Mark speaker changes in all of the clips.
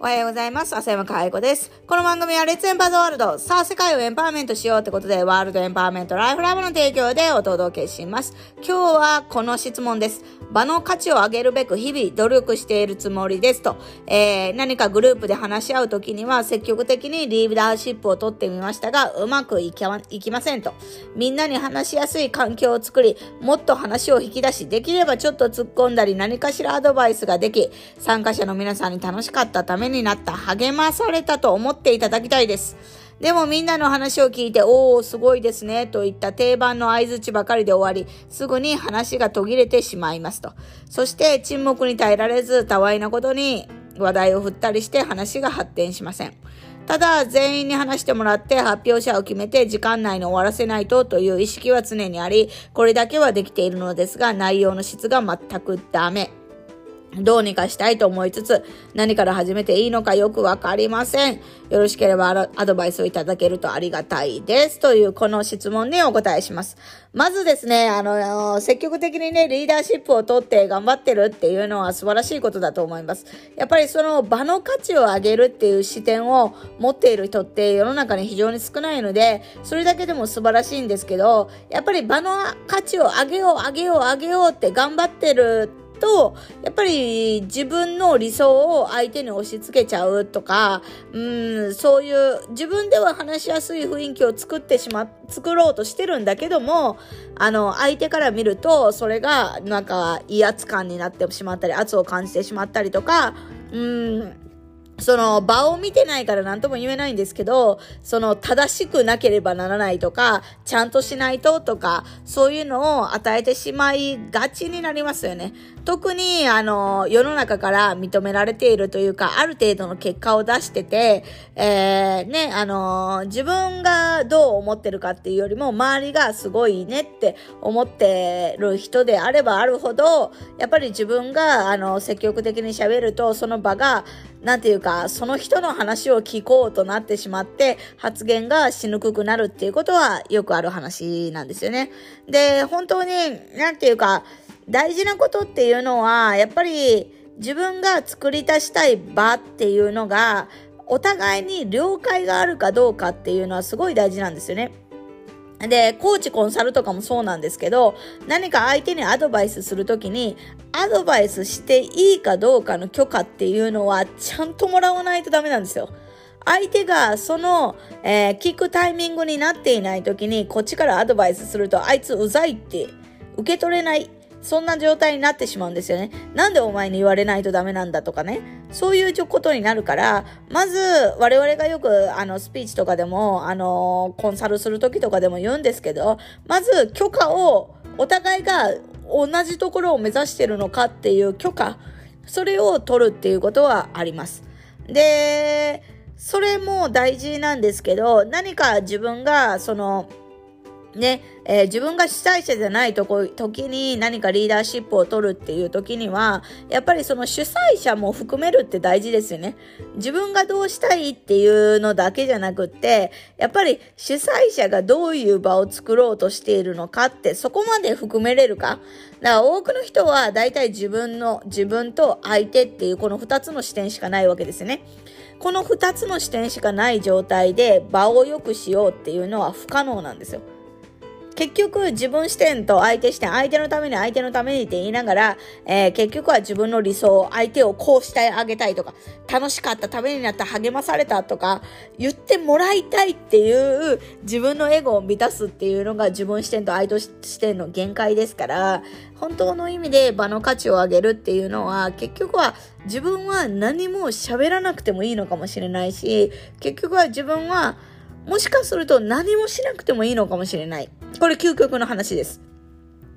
Speaker 1: おはようございます。浅山かいこです。この番組はレッツエンパーズワールド。さあ、世界をエンパワーメントしようってことで、ワールドエンパワーメントライフラブの提供でお届けします。今日はこの質問です。場の価値を上げるべく日々努力しているつもりですと。えー、何かグループで話し合うときには積極的にリーダーシップを取ってみましたが、うまくいきいきませんと。みんなに話しやすい環境を作り、もっと話を引き出し、できればちょっと突っ込んだり何かしらアドバイスができ、参加者の皆さんに楽しかったためになった、励まされたと思っていただきたいです。でもみんなの話を聞いて、おー、すごいですね、といった定番の合図ばかりで終わり、すぐに話が途切れてしまいますと。そして沈黙に耐えられず、たわいなことに話題を振ったりして話が発展しません。ただ、全員に話してもらって発表者を決めて時間内に終わらせないとという意識は常にあり、これだけはできているのですが、内容の質が全くダメ。どうにかしたいと思いつつ、何から始めていいのかよくわかりません。よろしければアドバイスをいただけるとありがたいです。というこの質問にお答えします。まずですね、あの、積極的にね、リーダーシップを取って頑張ってるっていうのは素晴らしいことだと思います。やっぱりその場の価値を上げるっていう視点を持っている人って世の中に非常に少ないので、それだけでも素晴らしいんですけど、やっぱり場の価値を上げよう、上げよう、上げようって頑張ってると、やっぱり自分の理想を相手に押し付けちゃうとか、うん、そういう自分では話しやすい雰囲気を作ってしま、作ろうとしてるんだけども、あの、相手から見ると、それがなんか威圧感になってしまったり、圧を感じてしまったりとか、うん、その場を見てないから何とも言えないんですけど、その正しくなければならないとか、ちゃんとしないととか、そういうのを与えてしまいがちになりますよね。特に、あの、世の中から認められているというか、ある程度の結果を出してて、えー、ね、あの、自分がどう思ってるかっていうよりも、周りがすごいねって思ってる人であればあるほど、やっぱり自分が、あの、積極的に喋ると、その場が、なんていうかか、その人の話を聞こうとなってしまって、発言がしにくくなるっていうことはよくある話なんですよね。で、本当に、なんていうか、大事なことっていうのは、やっぱり自分が作り出したい場っていうのが、お互いに了解があるかどうかっていうのはすごい大事なんですよね。で、コーチコンサルとかもそうなんですけど、何か相手にアドバイスするときに、アドバイスしていいかどうかの許可っていうのは、ちゃんともらわないとダメなんですよ。相手がその、えー、聞くタイミングになっていないときに、こっちからアドバイスすると、あいつうざいって受け取れないそんな状態になってしまうんですよね。なんでお前に言われないとダメなんだとかね。そういうことになるから、まず我々がよくあのスピーチとかでも、あのコンサルする時とかでも言うんですけど、まず許可をお互いが同じところを目指してるのかっていう許可、それを取るっていうことはあります。で、それも大事なんですけど、何か自分がその、ね、えー、自分が主催者じゃないとこ、時に何かリーダーシップを取るっていう時には、やっぱりその主催者も含めるって大事ですよね。自分がどうしたいっていうのだけじゃなくって、やっぱり主催者がどういう場を作ろうとしているのかってそこまで含めれるか。だから多くの人は大体自分の、自分と相手っていうこの二つの視点しかないわけですね。この二つの視点しかない状態で場を良くしようっていうのは不可能なんですよ。結局自分視点と相手視点、相手のために相手のためにって言いながら、えー、結局は自分の理想、相手をこうしてあげたいとか、楽しかったためになった励まされたとか、言ってもらいたいっていう自分のエゴを満たすっていうのが自分視点と相手視点の限界ですから、本当の意味で場の価値を上げるっていうのは、結局は自分は何も喋らなくてもいいのかもしれないし、結局は自分はもしかすると何もしなくてもいいのかもしれない。これ究極の話です。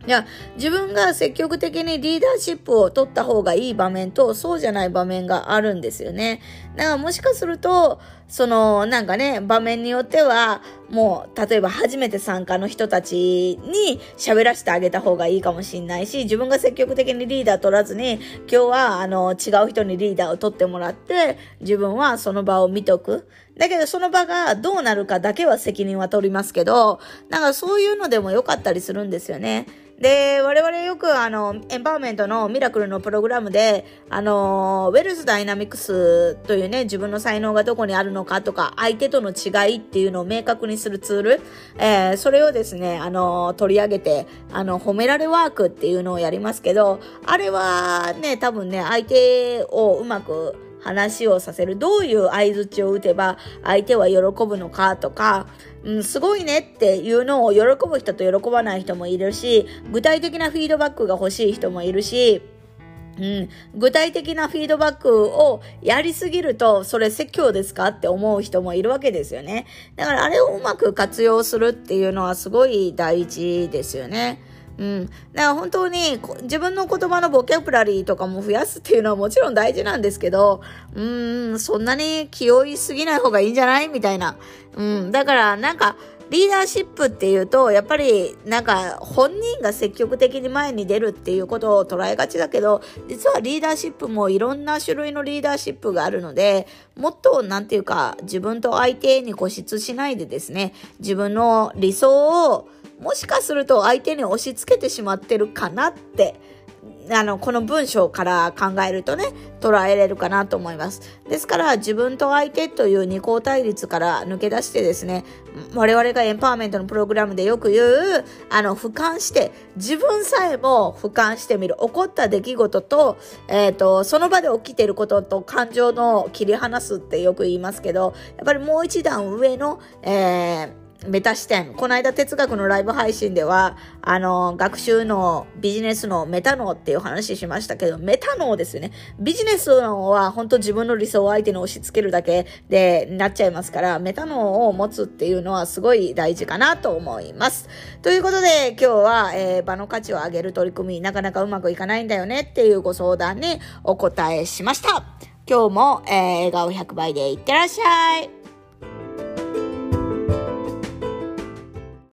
Speaker 1: いや、自分が積極的にリーダーシップを取った方がいい場面と、そうじゃない場面があるんですよね。だからもしかすると、その、なんかね、場面によっては、もう、例えば初めて参加の人たちに喋らせてあげた方がいいかもしんないし、自分が積極的にリーダー取らずに、今日は、あの、違う人にリーダーを取ってもらって、自分はその場を見とく。だけど、その場がどうなるかだけは責任は取りますけど、なんかそういうのでも良かったりするんですよね。で、我々よくあの、エンパワーメントのミラクルのプログラムで、あの、ウェルズダイナミクスというね、自分の才能がどこにあるのかとか、相手との違いっていうのを明確にするツール、えー、それをですね、あの、取り上げて、あの、褒められワークっていうのをやりますけど、あれはね、多分ね、相手をうまく話をさせる。どういう合図を打てば相手は喜ぶのかとか、うん、すごいねっていうのを喜ぶ人と喜ばない人もいるし、具体的なフィードバックが欲しい人もいるし、うん、具体的なフィードバックをやりすぎると、それ説教ですかって思う人もいるわけですよね。だからあれをうまく活用するっていうのはすごい大事ですよね。うん。だから本当に自分の言葉のボキャブラリーとかも増やすっていうのはもちろん大事なんですけど、うん、そんなに気負いすぎない方がいいんじゃないみたいな。うん。だからなんか、リーダーシップっていうと、やっぱりなんか本人が積極的に前に出るっていうことを捉えがちだけど、実はリーダーシップもいろんな種類のリーダーシップがあるので、もっとなんていうか自分と相手に固執しないでですね、自分の理想をもしかすると相手に押し付けてしまってるかなって、あの、この文章から考えるとね、捉えれるかなと思います。ですから、自分と相手という二項対立から抜け出してですね、我々がエンパワーメントのプログラムでよく言う、あの、俯瞰して、自分さえも俯瞰してみる。起こった出来事と、えっ、ー、と、その場で起きていることと感情の切り離すってよく言いますけど、やっぱりもう一段上の、えーメタ視点。この間哲学のライブ配信では、あの、学習のビジネスのメタ脳っていう話しましたけど、メタ脳ですね。ビジネスのは本当自分の理想を相手に押し付けるだけでなっちゃいますから、メタ脳を持つっていうのはすごい大事かなと思います。ということで、今日は、えー、場の価値を上げる取り組み、なかなかうまくいかないんだよねっていうご相談にお答えしました。今日も、えー、笑顔100倍でいってらっしゃい。